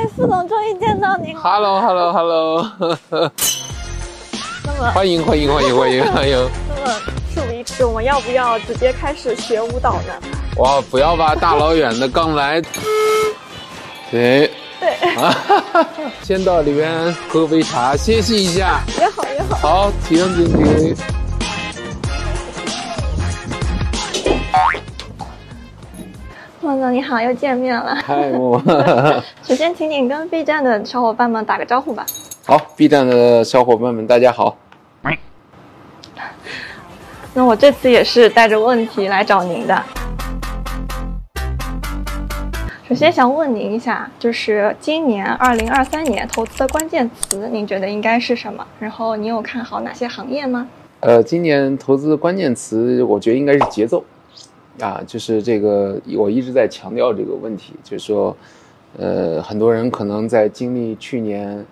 哎，副总终于见到您了。Hello，Hello，Hello，那么，欢迎欢迎欢迎欢迎欢迎！那么事不宜迟，我们要不要直接开始学舞蹈呢？哇，不要吧，大老远的刚来。对对，啊，先到里边喝杯茶，歇息一下。也好也好。好，停停停。副总你好，又见面了。嗨，我 首先，请你跟 B 站的小伙伴们打个招呼吧。好，B 站的小伙伴们，大家好。那我这次也是带着问题来找您的。首先想问您一下，就是今年二零二三年投资的关键词，您觉得应该是什么？然后您有看好哪些行业吗？呃，今年投资的关键词，我觉得应该是节奏，啊，就是这个我一直在强调这个问题，就是说，呃，很多人可能在经历去年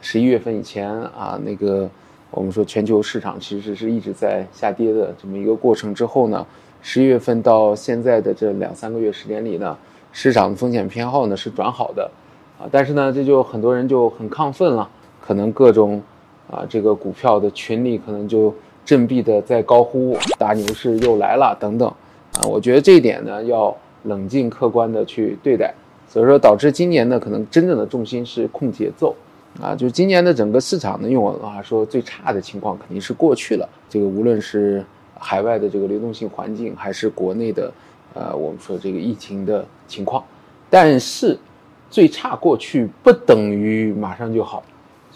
十一月份以前啊，那个我们说全球市场其实是一直在下跌的这么一个过程之后呢，十一月份到现在的这两三个月时间里呢，市场的风险偏好呢是转好的，啊，但是呢，这就很多人就很亢奋了，可能各种啊这个股票的群里可能就振臂的在高呼大牛市又来了等等，啊，我觉得这一点呢要冷静客观的去对待，所以说导致今年呢可能真正的重心是控节奏。啊，就今年的整个市场呢，用我的话说，最差的情况肯定是过去了。这个无论是海外的这个流动性环境，还是国内的，呃，我们说这个疫情的情况，但是最差过去不等于马上就好。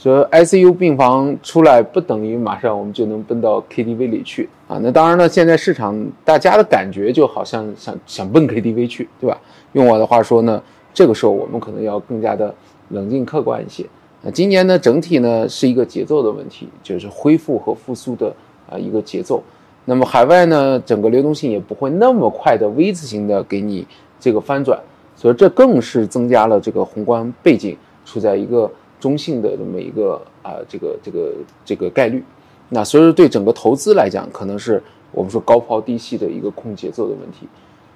说 ICU 病房出来不等于马上我们就能奔到 KTV 里去啊。那当然了，现在市场大家的感觉就好像想想奔 KTV 去，对吧？用我的话说呢，这个时候我们可能要更加的冷静客观一些。那今年呢，整体呢是一个节奏的问题，就是恢复和复苏的啊一个节奏。那么海外呢，整个流动性也不会那么快的 V 字形的给你这个翻转，所以这更是增加了这个宏观背景处在一个中性的这么一个啊这个这个这个概率。那所以说对整个投资来讲，可能是我们说高抛低吸的一个控节奏的问题。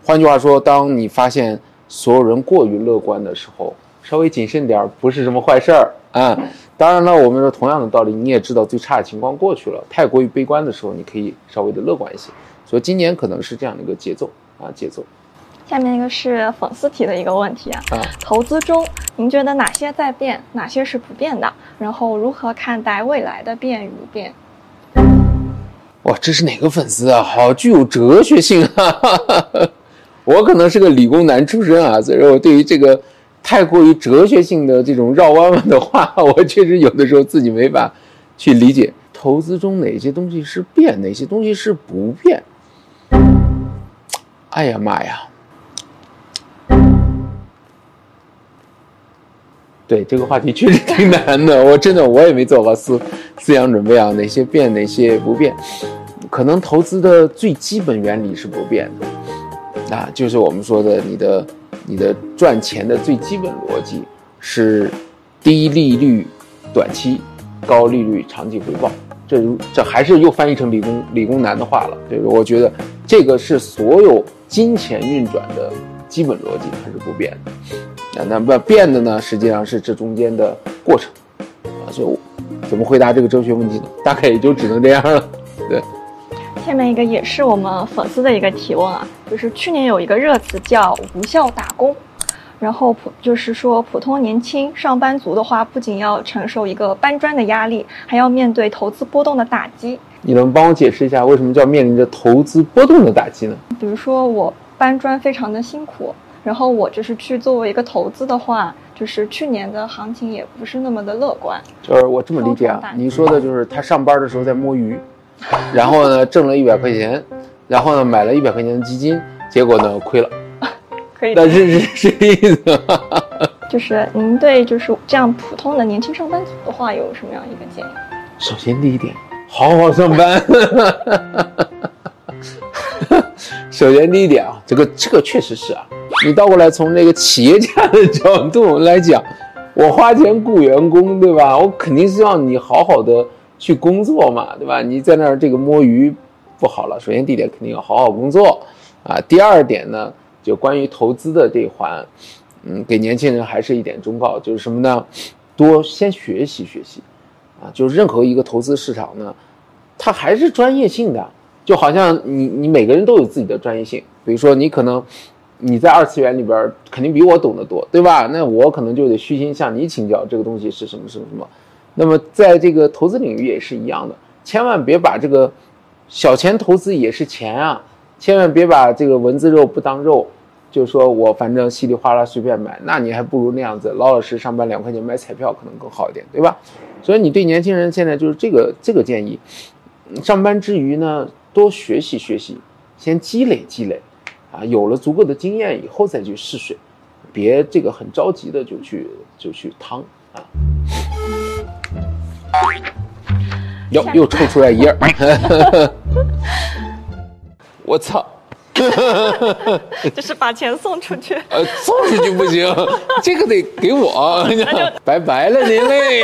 换句话说，当你发现所有人过于乐观的时候，稍微谨慎点不是什么坏事儿啊。当然了，我们说同样的道理，你也知道最差的情况过去了，太过于悲观的时候，你可以稍微的乐观一些。所以今年可能是这样的一个节奏啊，节奏下面一个是粉丝提的一个问题啊，啊。投资中您觉得哪些在变，哪些是不变的？然后如何看待未来的变与不变？哇，这是哪个粉丝啊？好具有哲学性啊！我可能是个理工男出身啊，所以说我对于这个太过于哲学性的这种绕弯弯的话，我确实有的时候自己没法去理解。投资中哪些东西是变，哪些东西是不变？哎呀妈呀！对这个话题确实挺难的，我真的我也没做好思思想准备啊，哪些变，哪些不变？可能投资的最基本原理是不变的，啊，就是我们说的你的你的赚钱的最基本逻辑是低利率短期，高利率长期回报。这这还是又翻译成理工理工男的话了，就是我觉得这个是所有金钱运转的基本逻辑，它是不变的。啊，那么变的呢，实际上是这中间的过程，啊，所以我怎么回答这个哲学问题呢？大概也就只能这样了。对，下面一个也是我们粉丝的一个提问啊，就是去年有一个热词叫“无效打工”，然后普就是说普通年轻上班族的话，不仅要承受一个搬砖的压力，还要面对投资波动的打击。你能帮我解释一下为什么叫面临着投资波动的打击呢？比如说我搬砖非常的辛苦。然后我就是去作为一个投资的话，就是去年的行情也不是那么的乐观。就是我这么理解啊，您说的就是他上班的时候在摸鱼，然后呢挣了一百块钱，然后呢买了一百块钱的基金，结果呢亏了。可以，但是是这意思吗？就是您对就是这样普通的年轻上班族的话有什么样一个建议？首先第一点，好好上班。首先第一点啊，这个这个确实是啊，你倒过来从那个企业家的角度来讲，我花钱雇员工，对吧？我肯定是让你好好的去工作嘛，对吧？你在那儿这个摸鱼不好了。首先第一点肯定要好好工作啊。第二点呢，就关于投资的这一环，嗯，给年轻人还是一点忠告，就是什么呢？多先学习学习，啊，就是任何一个投资市场呢，它还是专业性的，就好像你你每个人都有自己的专业性，比如说你可能你在二次元里边肯定比我懂得多，对吧？那我可能就得虚心向你请教这个东西是什么什么什么。那么在这个投资领域也是一样的，千万别把这个小钱投资也是钱啊，千万别把这个文字肉不当肉。就说我反正稀里哗啦随便买，那你还不如那样子老老实上班两块钱买彩票可能更好一点，对吧？所以你对年轻人现在就是这个这个建议，上班之余呢多学习学习，先积累积累，啊，有了足够的经验以后再去试水，别这个很着急的就去就去趟啊。哟又抽出来一页，我操！就是把钱送出去，呃，送出去不行，这个得给我，拜拜了您嘞。